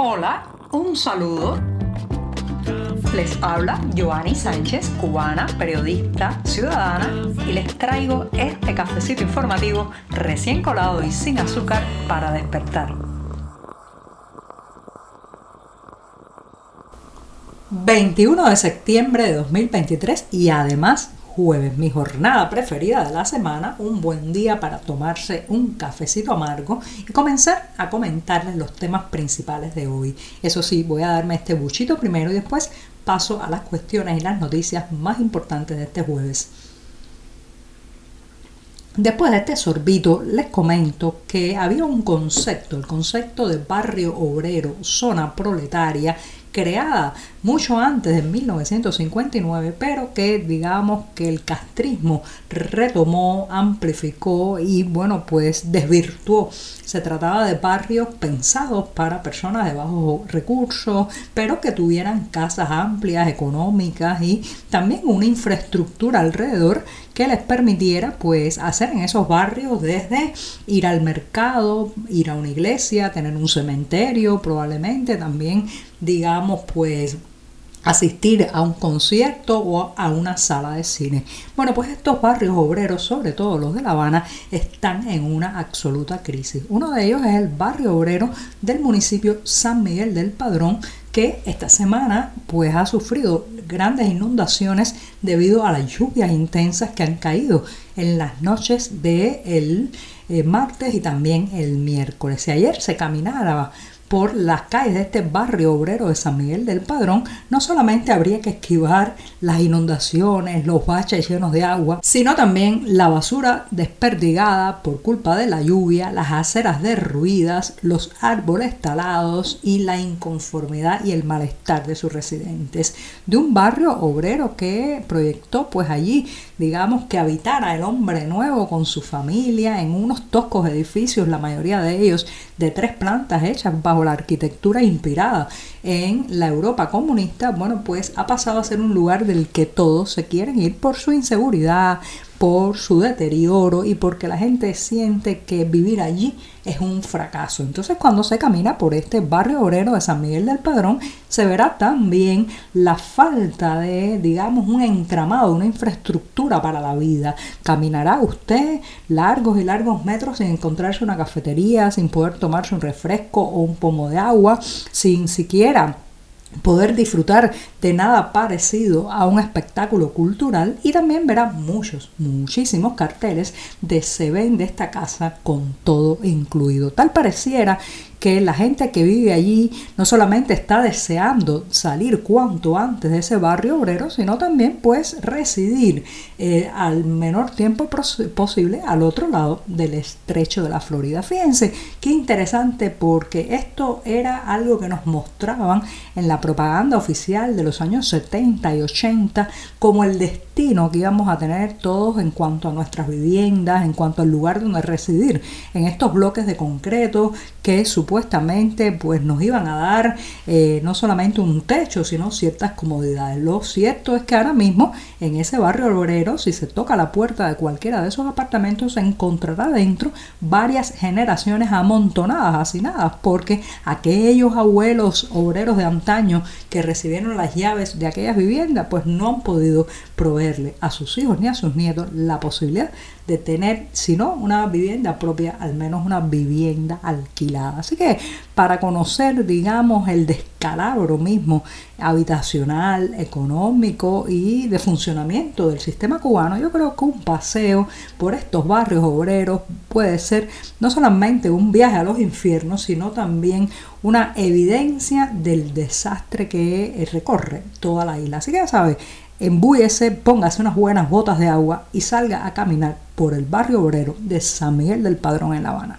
Hola, un saludo. Les habla Joanny Sánchez, cubana, periodista, ciudadana, y les traigo este cafecito informativo recién colado y sin azúcar para despertar. 21 de septiembre de 2023 y además jueves, mi jornada preferida de la semana, un buen día para tomarse un cafecito amargo y comenzar a comentarles los temas principales de hoy. Eso sí, voy a darme este buchito primero y después paso a las cuestiones y las noticias más importantes de este jueves. Después de este sorbito, les comento que había un concepto, el concepto de barrio obrero, zona proletaria, creada mucho antes de 1959, pero que digamos que el castrismo retomó, amplificó y bueno, pues desvirtuó. Se trataba de barrios pensados para personas de bajos recursos, pero que tuvieran casas amplias, económicas y también una infraestructura alrededor que les permitiera pues hacer en esos barrios desde ir al mercado, ir a una iglesia, tener un cementerio, probablemente también digamos pues asistir a un concierto o a una sala de cine. Bueno, pues estos barrios obreros, sobre todo los de La Habana, están en una absoluta crisis. Uno de ellos es el barrio obrero del municipio San Miguel del Padrón, que esta semana pues ha sufrido grandes inundaciones debido a las lluvias intensas que han caído en las noches del el eh, martes y también el miércoles. Si ayer se caminaba por las calles de este barrio obrero de San Miguel del Padrón, no solamente habría que esquivar las inundaciones, los baches llenos de agua, sino también la basura desperdigada por culpa de la lluvia, las aceras derruidas, los árboles talados y la inconformidad y el malestar de sus residentes. De un barrio obrero que proyectó pues allí, digamos, que habitara el hombre nuevo con su familia en unos toscos edificios, la mayoría de ellos de tres plantas hechas bajo la arquitectura inspirada en la Europa comunista, bueno, pues ha pasado a ser un lugar del que todos se quieren ir por su inseguridad, por su deterioro y porque la gente siente que vivir allí es un fracaso. Entonces cuando se camina por este barrio obrero de San Miguel del Padrón, se verá también la falta de, digamos, un entramado, una infraestructura para la vida. Caminará usted largos y largos metros sin encontrarse una cafetería, sin poder tomarse un refresco o un pomo de agua, sin siquiera poder disfrutar de nada parecido a un espectáculo cultural y también verá muchos, muchísimos carteles de se vende esta casa con todo incluido. Tal pareciera que la gente que vive allí no solamente está deseando salir cuanto antes de ese barrio obrero, sino también pues residir eh, al menor tiempo posible al otro lado del estrecho de la Florida. Fíjense qué interesante porque esto era algo que nos mostraban en la propaganda oficial de los años 70 y 80 como el destino que íbamos a tener todos en cuanto a nuestras viviendas, en cuanto al lugar donde residir, en estos bloques de concreto que supuestamente pues nos iban a dar eh, no solamente un techo, sino ciertas comodidades. Lo cierto es que ahora mismo en ese barrio obrero, si se toca la puerta de cualquiera de esos apartamentos, se encontrará dentro varias generaciones amontonadas, hacinadas, porque aquellos abuelos obreros de antaño que recibieron las llaves de aquellas viviendas, pues no han podido proveerle a sus hijos ni a sus nietos la posibilidad de tener, si no una vivienda propia, al menos una vivienda alquilada. Así que para conocer, digamos, el descalabro mismo habitacional, económico y de funcionamiento del sistema cubano, yo creo que un paseo por estos barrios obreros puede ser no solamente un viaje a los infiernos, sino también una evidencia del desastre que recorre toda la isla. Así que ya sabes, embúyese, póngase unas buenas botas de agua y salga a caminar por el barrio obrero de San Miguel del Padrón en La Habana.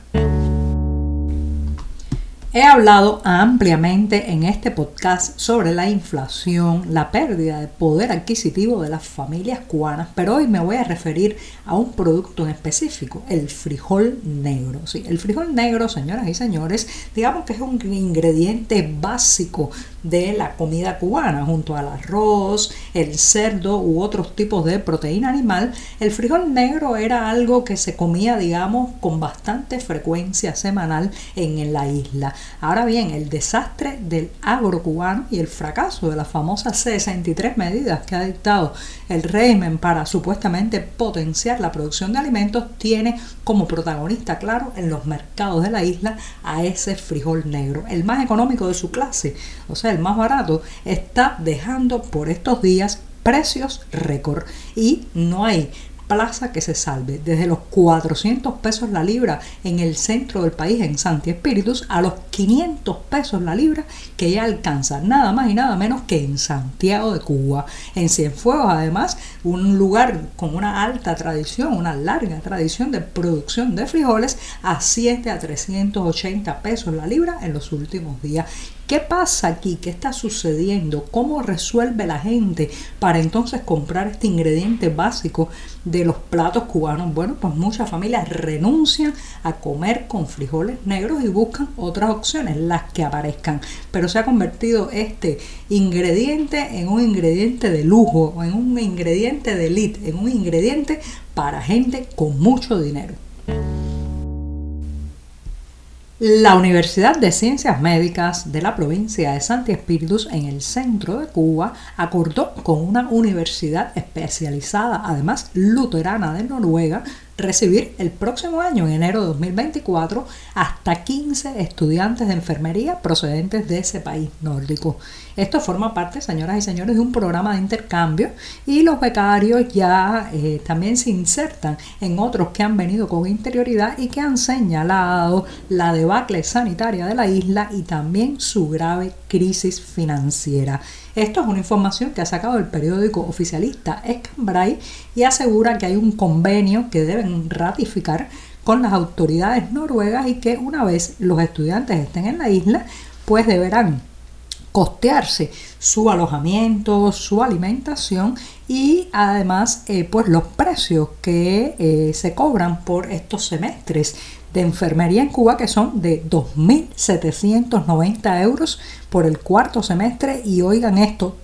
He hablado ampliamente en este podcast sobre la inflación, la pérdida de poder adquisitivo de las familias cubanas, pero hoy me voy a referir a un producto en específico, el frijol negro. Sí, el frijol negro, señoras y señores, digamos que es un ingrediente básico de la comida cubana, junto al arroz, el cerdo u otros tipos de proteína animal, el frijol negro era algo que se comía, digamos, con bastante frecuencia semanal en la isla. Ahora bien, el desastre del agro cubano y el fracaso de las famosas 63 medidas que ha dictado el régimen para supuestamente potenciar la producción de alimentos tiene como protagonista, claro, en los mercados de la isla a ese frijol negro, el más económico de su clase, o sea, el más barato, está dejando por estos días precios récord. Y no hay plaza que se salve, desde los 400 pesos la libra en el centro del país, en Santi Espíritus, a los 500 pesos la libra que ya alcanza nada más y nada menos que en Santiago de Cuba. En Cienfuegos, además, un lugar con una alta tradición, una larga tradición de producción de frijoles, asciende a 380 pesos la libra en los últimos días. ¿Qué pasa aquí? ¿Qué está sucediendo? ¿Cómo resuelve la gente para entonces comprar este ingrediente básico de los platos cubanos? Bueno, pues muchas familias renuncian a comer con frijoles negros y buscan otras opciones, las que aparezcan. Pero se ha convertido este ingrediente en un ingrediente de lujo, en un ingrediente de elite, en un ingrediente para gente con mucho dinero. La Universidad de Ciencias Médicas de la provincia de Santi Espíritus en el centro de Cuba acordó con una universidad especializada, además luterana de Noruega, recibir el próximo año, en enero de 2024, hasta 15 estudiantes de enfermería procedentes de ese país nórdico. Esto forma parte, señoras y señores, de un programa de intercambio y los becarios ya eh, también se insertan en otros que han venido con interioridad y que han señalado la debacle sanitaria de la isla y también su grave crisis financiera. Esto es una información que ha sacado el periódico oficialista Escambray y asegura que hay un convenio que deben ratificar con las autoridades noruegas y que una vez los estudiantes estén en la isla, pues deberán costearse su alojamiento, su alimentación y además eh, pues los precios que eh, se cobran por estos semestres de enfermería en Cuba que son de 2.790 euros por el cuarto semestre. Y oigan esto,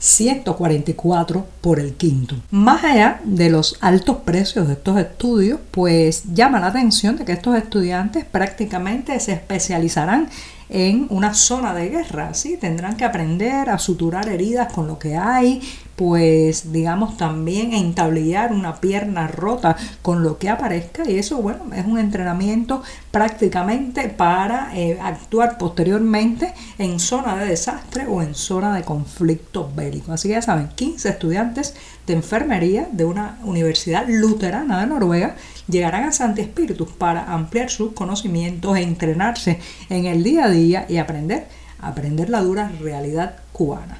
3.144 por el quinto. Más allá de los altos precios de estos estudios, pues llama la atención de que estos estudiantes prácticamente se especializarán en una zona de guerra, ¿sí? Tendrán que aprender a suturar heridas con lo que hay, pues digamos también entablillar una pierna rota con lo que aparezca. Y eso bueno es un entrenamiento prácticamente para eh, actuar posteriormente en zona de desastre o en zona de conflicto bélico. Así que ya saben 15 estudiantes de enfermería de una universidad luterana de Noruega llegarán a Santi Espíritus para ampliar sus conocimientos entrenarse en el día a día y aprender aprender la dura realidad cubana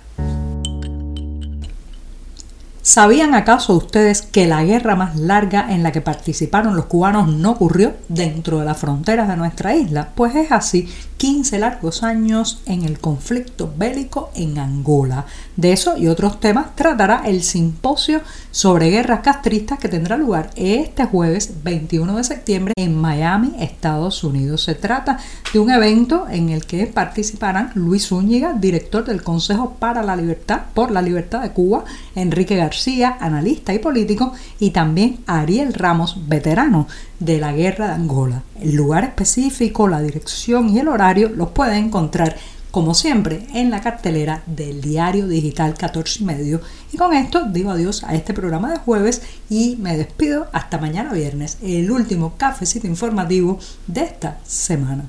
¿Sabían acaso ustedes que la guerra más larga en la que participaron los cubanos no ocurrió dentro de las fronteras de nuestra isla? Pues es así, 15 largos años en el conflicto bélico en Angola. De eso y otros temas tratará el simposio sobre guerras castristas que tendrá lugar este jueves 21 de septiembre en Miami, Estados Unidos. Se trata de un evento en el que participarán Luis Zúñiga, director del Consejo para la Libertad por la Libertad de Cuba, Enrique García, analista y político, y también Ariel Ramos, veterano de la guerra de Angola. El lugar específico, la dirección y el horario los pueden encontrar como siempre en la cartelera del diario digital 14 y medio. Y con esto digo adiós a este programa de jueves y me despido hasta mañana viernes, el último cafecito informativo de esta semana.